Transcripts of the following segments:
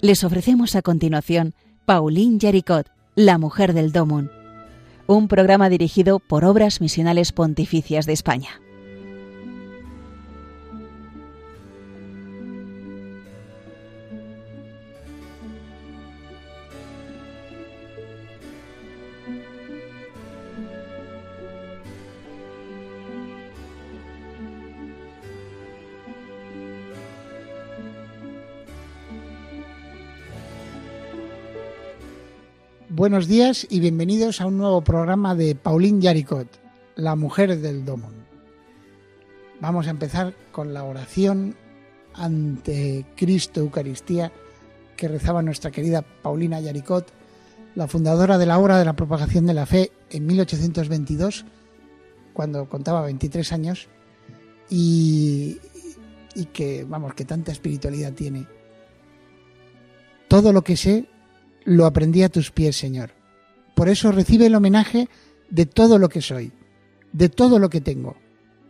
Les ofrecemos a continuación Pauline Jaricot, la mujer del Domun, un programa dirigido por Obras Misionales Pontificias de España. Buenos días y bienvenidos a un nuevo programa de Pauline Yaricot, la mujer del Domon. Vamos a empezar con la oración ante Cristo Eucaristía que rezaba nuestra querida Paulina Yaricot, la fundadora de la obra de la propagación de la fe en 1822, cuando contaba 23 años, y, y que, vamos, que tanta espiritualidad tiene. Todo lo que sé lo aprendí a tus pies, Señor. Por eso recibe el homenaje de todo lo que soy, de todo lo que tengo,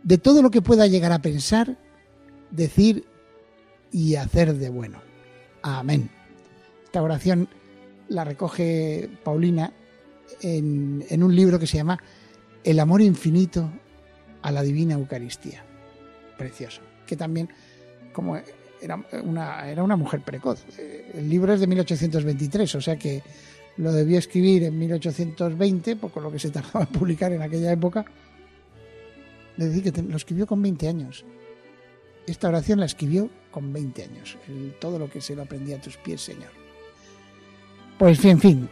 de todo lo que pueda llegar a pensar, decir y hacer de bueno. Amén. Esta oración la recoge Paulina en, en un libro que se llama El amor infinito a la divina Eucaristía. Precioso. Que también, como era una, era una mujer precoz. El libro es de 1823, o sea que lo debió escribir en 1820, por lo que se tardaba en publicar en aquella época. Es decir, que lo escribió con 20 años. Esta oración la escribió con 20 años. todo lo que se lo aprendía a tus pies, Señor. Pues, en fin,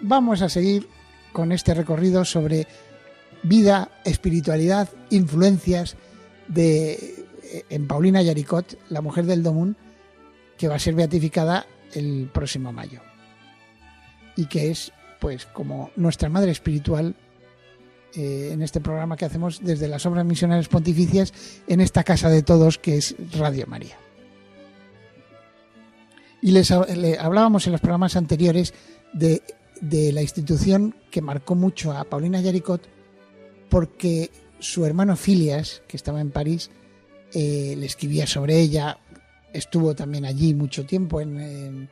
vamos a seguir con este recorrido sobre vida, espiritualidad, influencias de en Paulina Yaricot, la mujer del Domun, que va a ser beatificada el próximo mayo. Y que es, pues, como nuestra madre espiritual eh, en este programa que hacemos desde las obras misionales pontificias en esta casa de todos que es Radio María. Y les hablábamos en los programas anteriores de, de la institución que marcó mucho a Paulina Yaricot porque su hermano Filias, que estaba en París, eh, le escribía sobre ella, estuvo también allí mucho tiempo en,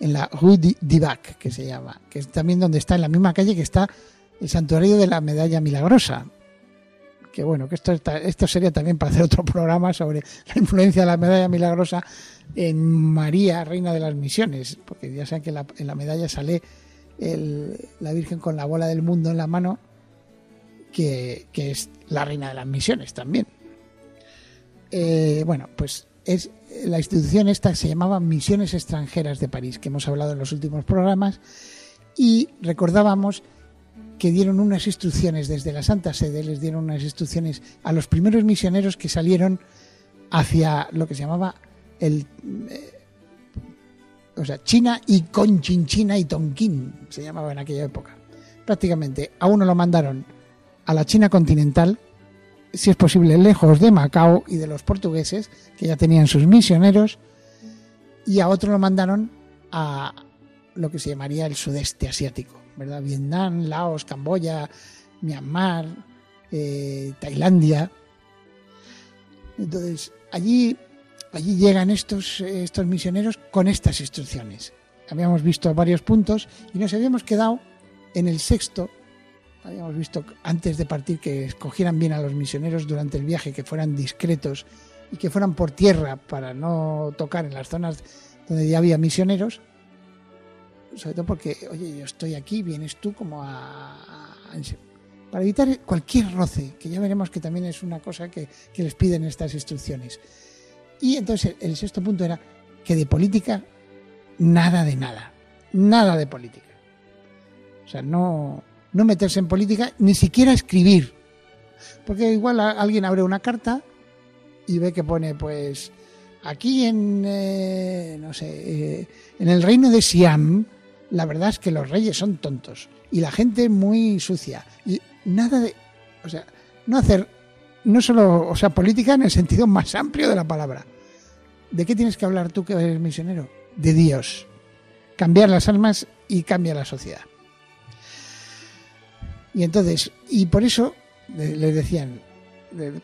la Rue d'Ibac, que se llama, que es también donde está, en la misma calle que está el santuario de la medalla milagrosa. Que bueno, que esto, esto sería también para hacer otro programa sobre la influencia de la medalla milagrosa en María, reina de las misiones, porque ya saben que en la medalla sale la Virgen con la bola del mundo en la mano, que es la reina de las misiones también. Eh, bueno, pues es la institución esta se llamaba Misiones Extranjeras de París, que hemos hablado en los últimos programas, y recordábamos que dieron unas instrucciones desde la Santa Sede, les dieron unas instrucciones a los primeros misioneros que salieron hacia lo que se llamaba el... Eh, o sea, China y Conchinchina y Tonkin, se llamaba en aquella época. Prácticamente a uno lo mandaron a la China continental, si es posible, lejos de Macao y de los portugueses, que ya tenían sus misioneros, y a otro lo mandaron a lo que se llamaría el sudeste asiático, ¿verdad? Vietnam, Laos, Camboya, Myanmar, eh, Tailandia. Entonces, allí, allí llegan estos, estos misioneros con estas instrucciones. Habíamos visto varios puntos y nos habíamos quedado en el sexto, habíamos visto antes de partir que escogieran bien a los misioneros durante el viaje, que fueran discretos y que fueran por tierra para no tocar en las zonas donde ya había misioneros. Sobre todo porque, oye, yo estoy aquí, vienes tú como a, para evitar cualquier roce, que ya veremos que también es una cosa que, que les piden estas instrucciones. Y entonces el sexto punto era que de política, nada de nada. Nada de política. O sea, no, no meterse en política, ni siquiera escribir. Porque igual alguien abre una carta y ve que pone, pues, aquí en, eh, no sé, eh, en el reino de Siam, la verdad es que los reyes son tontos y la gente muy sucia. Y nada de, o sea, no hacer, no solo, o sea, política en el sentido más amplio de la palabra. ¿De qué tienes que hablar tú que eres misionero? De Dios. Cambiar las almas y cambia la sociedad. Y entonces, y por eso les decían,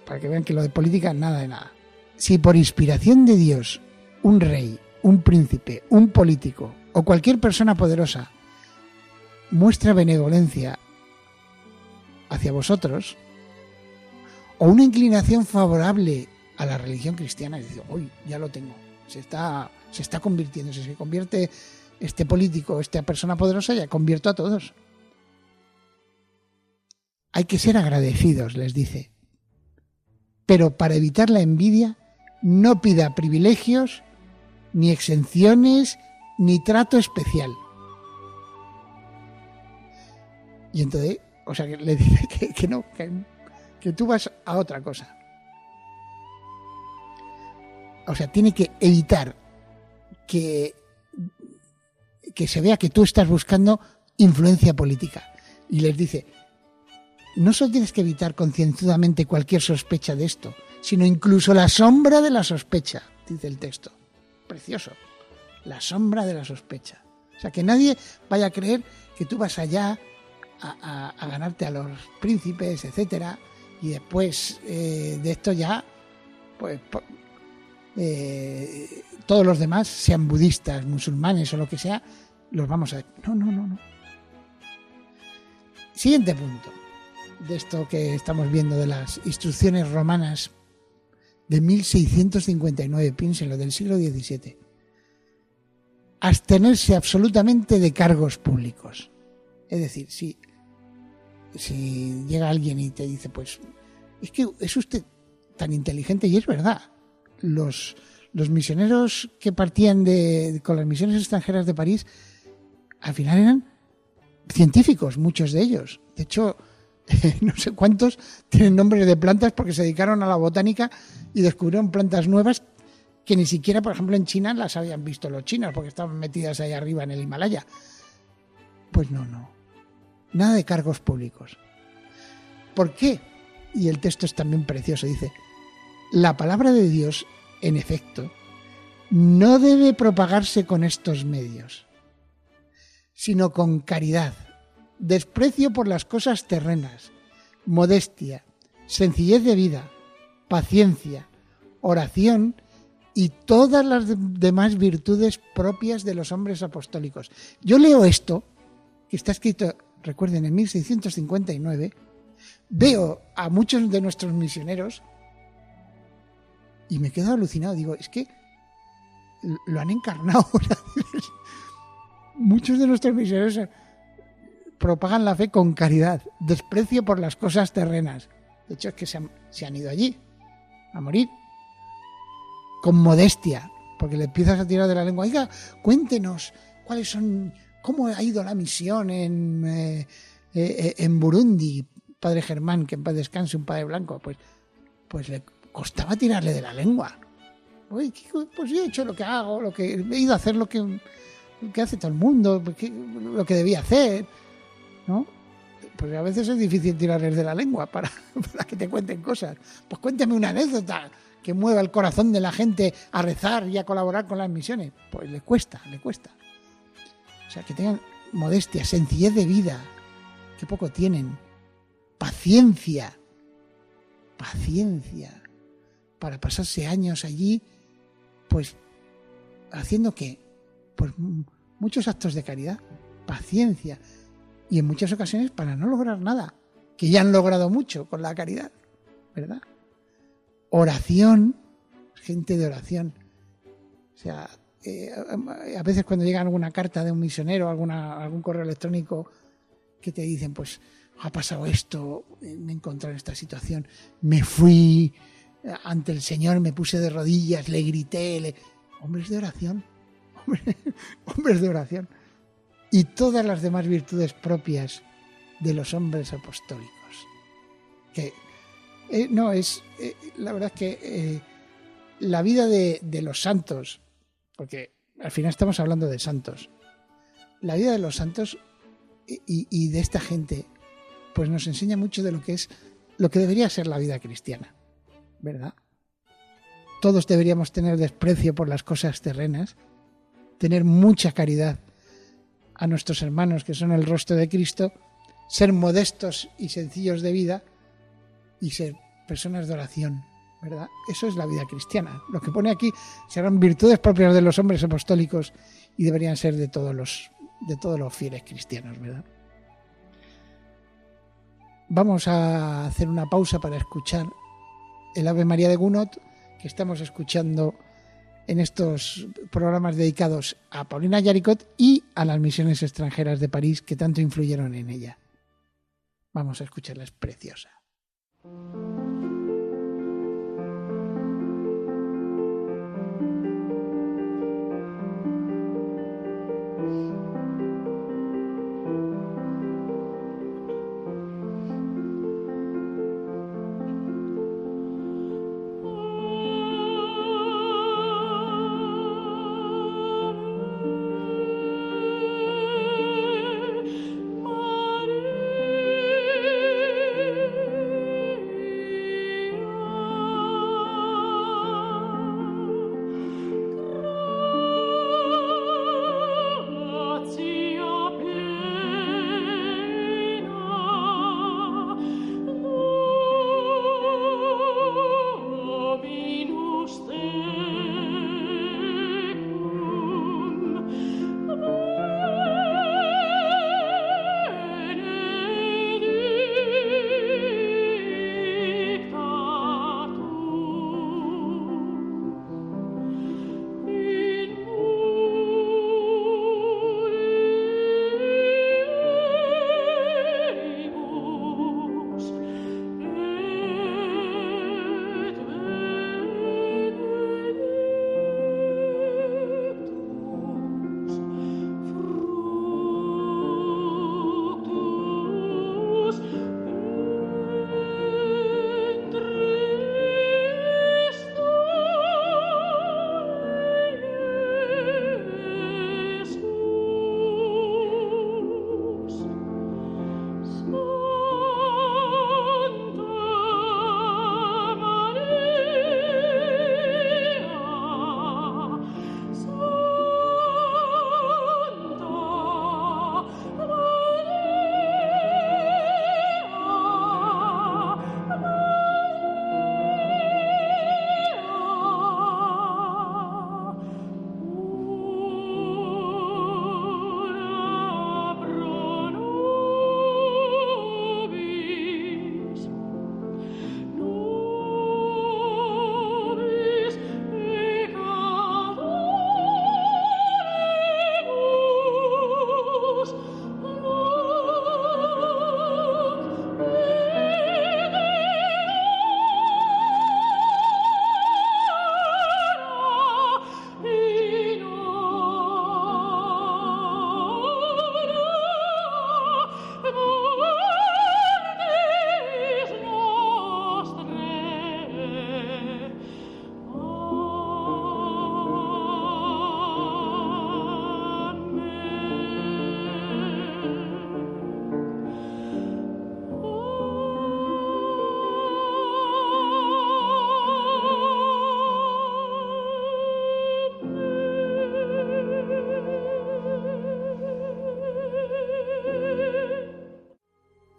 para que vean que lo de política, nada de nada. Si por inspiración de Dios un rey un príncipe, un político o cualquier persona poderosa muestra benevolencia hacia vosotros o una inclinación favorable a la religión cristiana, y dice, hoy ya lo tengo, se está, se está convirtiendo, si se convierte este político, esta persona poderosa, ya convierto a todos. Hay que ser agradecidos, les dice. Pero para evitar la envidia, no pida privilegios, ni exenciones, ni trato especial. Y entonces, o sea, que le dice que, no, que, tú vas a otra cosa. O sea, tiene que evitar que se vea que tú estás buscando influencia política. Y les dice, no solo tienes que evitar concienzudamente cualquier sospecha de esto, sino incluso la sombra de la sospecha, dice el texto. Precioso. La sombra de la sospecha. O sea, que nadie vaya a creer que tú vas allá a, ganarte a los príncipes, etcétera, y después eh, de esto ya, pues eh, todos los demás, sean budistas, musulmanes o lo que sea, los vamos a... No, no, no, no. Siguiente punto de esto que estamos viendo de las instrucciones romanas de 1659, piénsenlo, del siglo XVII. Abstenerse absolutamente de cargos públicos. Es decir, si, si llega alguien y te dice, pues, es que es usted tan inteligente y es verdad. Los, los misioneros que partían de, con las misiones extranjeras de París, al final eran científicos, muchos de ellos. De hecho, no sé cuántos tienen nombres de plantas porque se dedicaron a la botánica y descubrieron plantas nuevas que ni siquiera, por ejemplo, en China las habían visto los chinos porque estaban metidas ahí arriba en el Himalaya. Pues no, no. Nada de cargos públicos. ¿Por qué? Y el texto es también precioso. Dice, la palabra de Dios, en efecto, no debe propagarse con estos medios, sino con caridad desprecio por las cosas terrenas, modestia, sencillez de vida, paciencia, oración y todas las demás virtudes propias de los hombres apostólicos. Yo leo esto, que está escrito, recuerden, en 1659, veo a muchos de nuestros misioneros y me quedo alucinado. Digo, es que lo han encarnado. muchos de nuestros misioneros propagan la fe con caridad, desprecio por las cosas terrenas. De hecho, es que se han, ido allí a morir. Con modestia, porque le empiezas a tirar de la lengua. Oiga, cuéntenos cuáles son, cómo ha ido la misión en, eh, eh, en Burundi, padre Germán, que en paz descanse, un padre blanco. Pues, pues le costaba tirarle de la lengua. pues yo he hecho lo que hago, lo que he ido a hacer lo que, que hace todo el mundo, lo que debía hacer. ¿No? Porque a veces es difícil tirarles de la lengua para, que te cuenten cosas. Pues cuéntame una anécdota que mueva el corazón de la gente a rezar y a colaborar con las misiones. Pues le cuesta, le cuesta. O sea, que tengan modestia, sencillez de vida, que poco tienen, paciencia, paciencia, para pasarse años allí, pues haciendo que, pues muchos actos de caridad, paciencia, y en muchas ocasiones para no lograr nada, que ya han logrado mucho con la caridad, ¿verdad? Oración, gente de oración. O sea, eh, a veces cuando llega alguna carta de un misionero, alguna, algún correo electrónico que te dicen, pues ha pasado esto, me encontré en esta situación, me fui ante el Señor, me puse de rodillas, le grité, le... hombres de oración, hombres de oración y todas las demás virtudes propias de los hombres apostólicos. Que eh, no es, eh, la verdad que eh, la vida de, los santos, porque al final estamos hablando de santos, la vida de los santos y, y, de esta gente, pues nos enseña mucho de lo que es, lo que debería ser la vida cristiana, ¿verdad? Todos deberíamos tener desprecio por las cosas terrenas, tener mucha caridad a nuestros hermanos que son el rostro de Cristo, ser modestos y sencillos de vida y ser personas de oración, ¿verdad? Eso es la vida cristiana. Lo que pone aquí serán virtudes propias de los hombres apostólicos y deberían ser de todos los, de todos los fieles cristianos, ¿verdad? Vamos a hacer una pausa para escuchar el Ave María de Gunot que estamos escuchando en estos programas dedicados a Paulina Yaricot y a las misiones extranjeras de París que tanto influyeron en ella. Vamos a escucharla, es preciosa.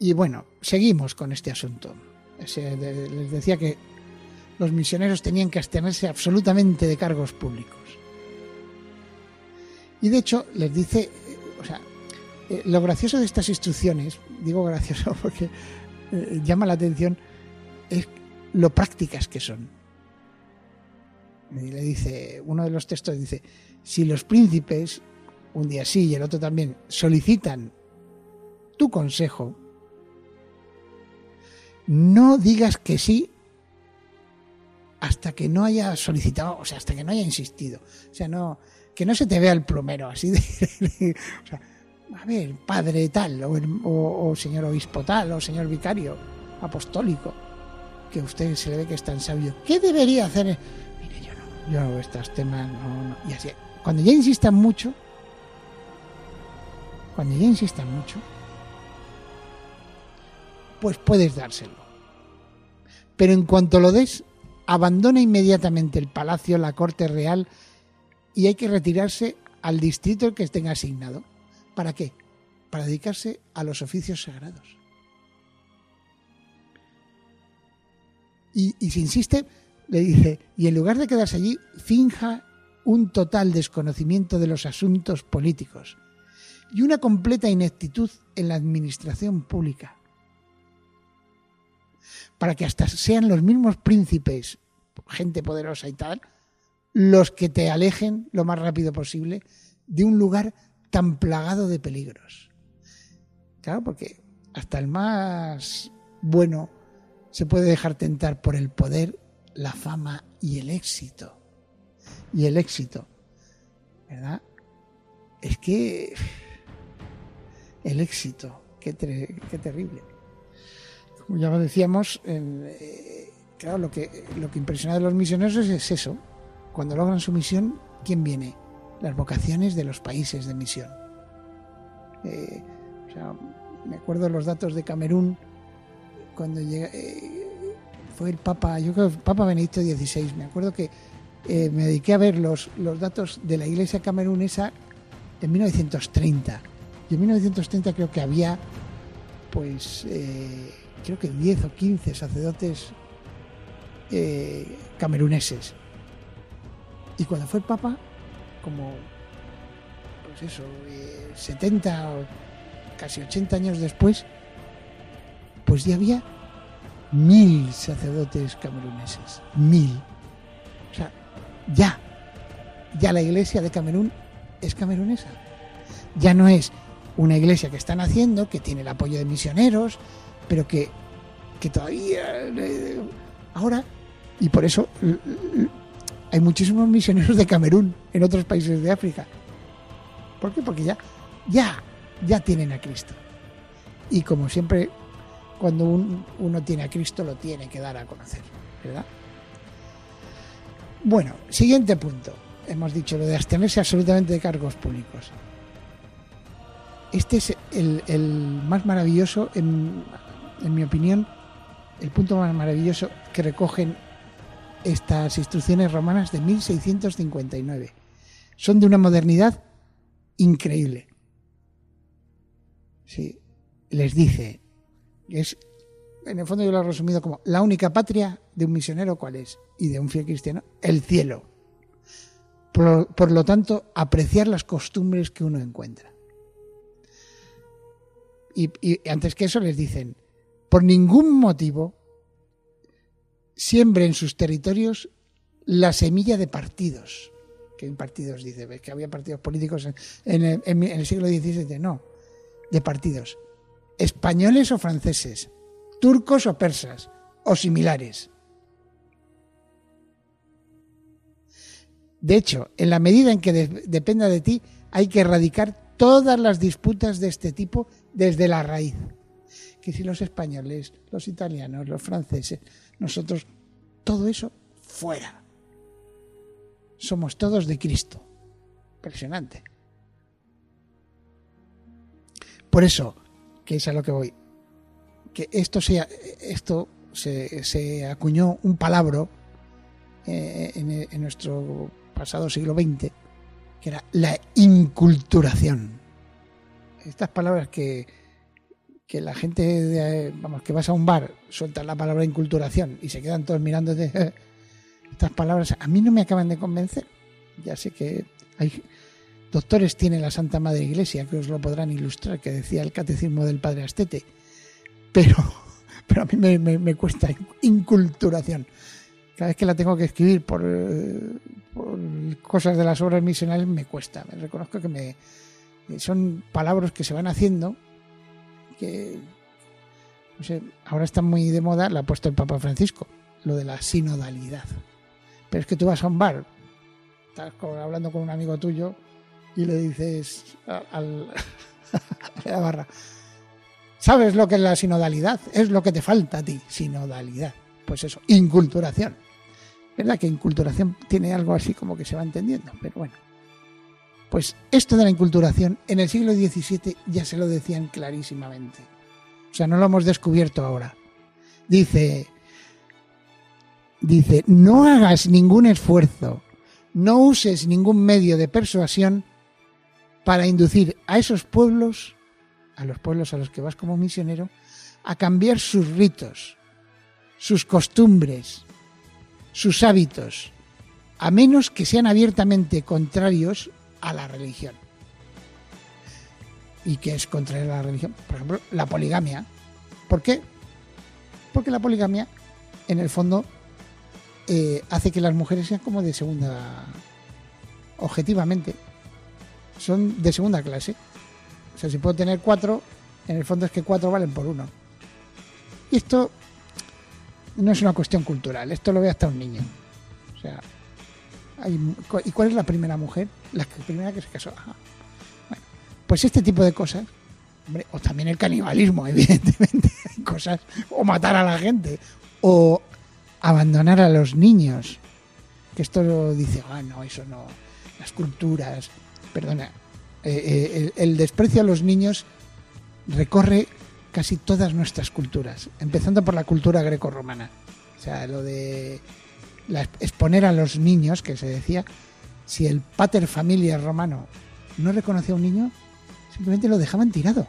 Y bueno, seguimos con este asunto. Les decía que los misioneros tenían que abstenerse absolutamente de cargos públicos. Y de hecho les dice, o sea, eh, lo gracioso de estas instrucciones, digo gracioso porque eh, llama la atención, es lo prácticas que son. Le dice, uno de los textos dice, si los príncipes, un día sí y el otro también, solicitan tu consejo, no digas que sí hasta que no haya solicitado, o sea, hasta que no haya insistido. O sea, no, que no se te vea el plomero así de, o sea, a ver, padre tal, o, señor obispo tal, o señor vicario apostólico, que usted se le ve que es tan sabio. ¿Qué debería hacer? Mire, yo no, yo no estos temas, no, no. Y así, cuando ya insistan mucho, cuando ya insistan mucho, pues puedes dárselo. Pero en cuanto lo des, abandona inmediatamente el palacio, la corte real, y hay que retirarse al distrito que tenga asignado. ¿Para qué? Para dedicarse a los oficios sagrados. Y, y si insiste, le dice, y en lugar de quedarse allí, finja un total desconocimiento de los asuntos políticos y una completa ineptitud en la administración pública. Para que hasta sean los mismos príncipes, gente poderosa y tal, los que te alejen lo más rápido posible de un lugar tan plagado de peligros. Claro, porque hasta el más bueno se puede dejar tentar por el poder, la fama y el éxito. Y el éxito, ¿verdad? Es que el éxito, qué, terrible. Como ya decíamos, eh, claro, lo que, lo que impresiona de los misioneros es eso. Cuando logran su misión, ¿quién viene? Las vocaciones de los países de misión. Eh, o sea, me acuerdo los datos de Camerún cuando llega, eh, fue el Papa, yo creo Papa Benedicto XVI, me acuerdo que me dediqué a ver los, los datos de la iglesia camerunesa en 1930. Y en 1930 creo que había, pues, creo que 10 o 15 sacerdotes cameruneses. Y cuando fue Papa, como, pues eso, 70 o casi 80 años después, pues ya había mil sacerdotes cameruneses, mil. O sea, ya, ya la iglesia de Camerún es camerunesa. Ya no es una iglesia que están haciendo, que tiene el apoyo de misioneros, pero que, que todavía... Eh, ahora, y por eso hay muchísimos misioneros de Camerún en otros países de África. ¿Por qué? Porque ya, ya ya tienen a Cristo. Y como siempre, cuando uno tiene a Cristo, lo tiene que dar a conocer, ¿verdad? Bueno, siguiente punto. Hemos dicho lo de abstenerse absolutamente de cargos públicos. Este es el, más maravilloso, en, en mi opinión, el punto más maravilloso que recogen estas instrucciones romanas de 1659. Son de una modernidad increíble. Sí, les dice, es, en el fondo yo lo he resumido como la única patria de un misionero, ¿cuál es? Y de un fiel cristiano, el cielo. Por, lo tanto, apreciar las costumbres que uno encuentra. Y, y, antes que eso les dicen, por ningún motivo siembre en sus territorios la semilla de partidos. ¿Qué partidos dice? ¿Ves que había partidos políticos en, en el siglo XVII? No de partidos, españoles o franceses, turcos o persas, o similares. De hecho, en la medida en que dependa de ti, hay que erradicar todas las disputas de este tipo desde la raíz. Que si los españoles, los italianos, los franceses, nosotros, todo eso fuera. Somos todos de Cristo. Impresionante. Por eso, que es a lo que voy, que esto, sea, esto se, acuñó un palabra eh, en, nuestro pasado siglo XX, que era la inculturación. Estas palabras que, que la gente, vamos, que vas a un bar, suelta la palabra inculturación y se quedan todos mirando estas palabras, a mí no me acaban de convencer. Ya sé que hay doctores tiene la Santa Madre Iglesia, que os lo podrán ilustrar, que decía el catecismo del Padre Astete, pero, pero a mí me, cuesta inculturación. Cada vez que la tengo que escribir por, cosas de las obras misionales me cuesta. Me reconozco que me son palabras que se van haciendo que no sé, ahora está muy de moda, la ha puesto el Papa Francisco, lo de la sinodalidad. Pero es que tú vas a un bar, estás hablando con un amigo tuyo y le dices al, a la barra, ¿sabes lo que es la sinodalidad? Es lo que te falta a ti, sinodalidad. Pues eso, inculturación. ¿Verdad que inculturación tiene algo así como que se va entendiendo? Pero bueno. Pues esto de la inculturación en el siglo XVII ya se lo decían clarísimamente. O sea, no lo hemos descubierto ahora. Dice, dice, no hagas ningún esfuerzo, no uses ningún medio de persuasión para inducir a esos pueblos, a los pueblos a los que vas como misionero, a cambiar sus ritos, sus costumbres, sus hábitos, a menos que sean abiertamente contrarios a la religión. ¿Y qué es contrario a la religión? Por ejemplo, la poligamia. ¿Por qué? Porque la poligamia, en el fondo, eh, hace que las mujeres sean como de segunda, objetivamente, son de segunda clase. O sea, si puedo tener cuatro, en el fondo es que cuatro valen por uno. Y esto no es una cuestión cultural, esto lo ve hasta un niño. O sea, ¿y cuál es la primera mujer? La primera que se casó. Bueno, pues este tipo de cosas, o también el canibalismo, evidentemente, cosas, o matar a la gente, o abandonar a los niños. Que esto dice, ah, no, eso no, las culturas, perdona, eh, eh, el, desprecio a los niños recorre casi todas nuestras culturas, empezando por la cultura greco-romana. O sea, lo de exponer a los niños, que se decía, si el pater familia romano no reconocía a un niño, simplemente lo dejaban tirado.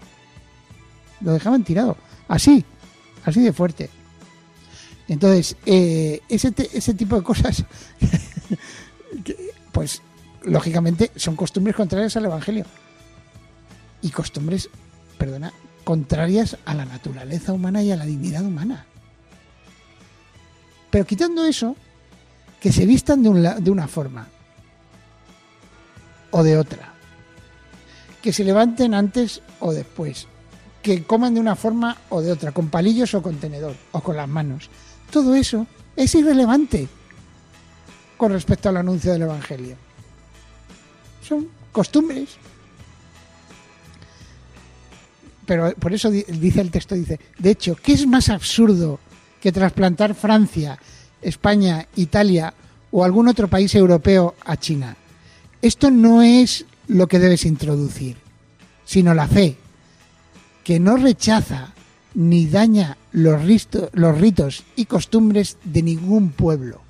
Lo dejaban tirado. Así, así de fuerte. Entonces, eh, ese, ese tipo de cosas, pues lógicamente son costumbres contrarias al Evangelio. Y costumbres, perdona, contrarias a la naturaleza humana y a la dignidad humana. Pero quitando eso, que se vistan de, de una forma o de otra. Que se levanten antes o después. Que coman de una forma o de otra, con palillos o con tenedor, o con las manos. Todo eso es irrelevante con respecto al anuncio del Evangelio. Son costumbres. Pero por eso dice el texto, dice, de hecho, ¿qué es más absurdo que trasplantar Francia, España, Italia o algún otro país europeo a China? Esto no es lo que debes introducir, sino la fe, que no rechaza ni daña los, ritos y costumbres de ningún pueblo.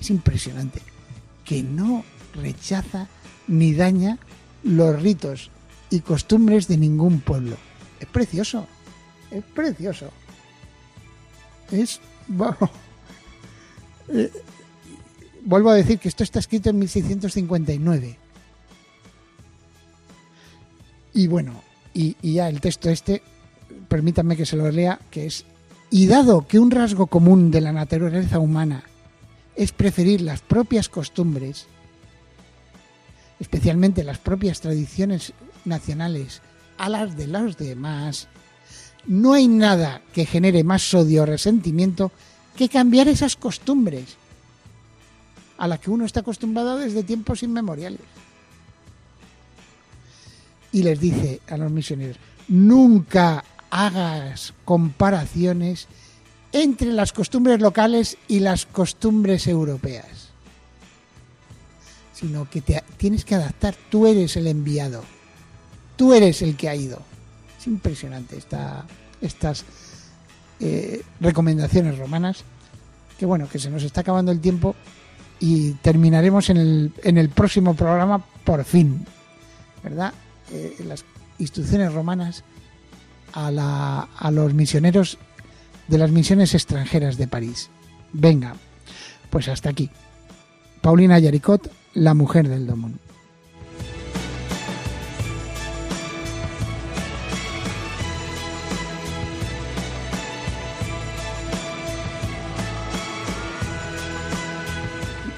Es impresionante que no rechaza ni daña los ritos y costumbres de ningún pueblo. Es precioso, es precioso. Es, eh, vuelvo a decir que esto está escrito en 1659. Y bueno, y, y ya el texto este, permítanme que se lo lea, que es, y dado que un rasgo común de la naturaleza humana es preferir las propias costumbres, especialmente las propias tradiciones nacionales, a las de los demás, no hay nada que genere más odio o resentimiento que cambiar esas costumbres a las que uno está acostumbrado desde tiempos inmemoriales. Y les dice a los misioneros, nunca hagas comparaciones entre las costumbres locales y las costumbres europeas, sino que te tienes que adaptar, tú eres el enviado, tú eres el que ha ido. Es impresionante esta, estas eh, recomendaciones romanas, que bueno, que se nos está acabando el tiempo y terminaremos en el, en el próximo programa por fin, ¿verdad? Eh, las instrucciones romanas a, la, a los misioneros de las misiones extranjeras de París. Venga, pues hasta aquí. Paulina Yaricot, la mujer del Domón.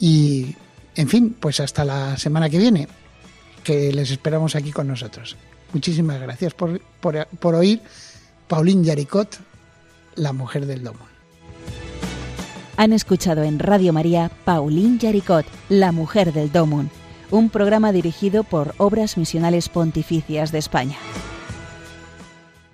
Y, en fin, pues hasta la semana que viene, que les esperamos aquí con nosotros. Muchísimas gracias por, por, oír Pauline Yaricot, la mujer del domo. Han escuchado en Radio María Pauline Yaricot, La mujer del Domón, un programa dirigido por Obras Misionales Pontificias de España.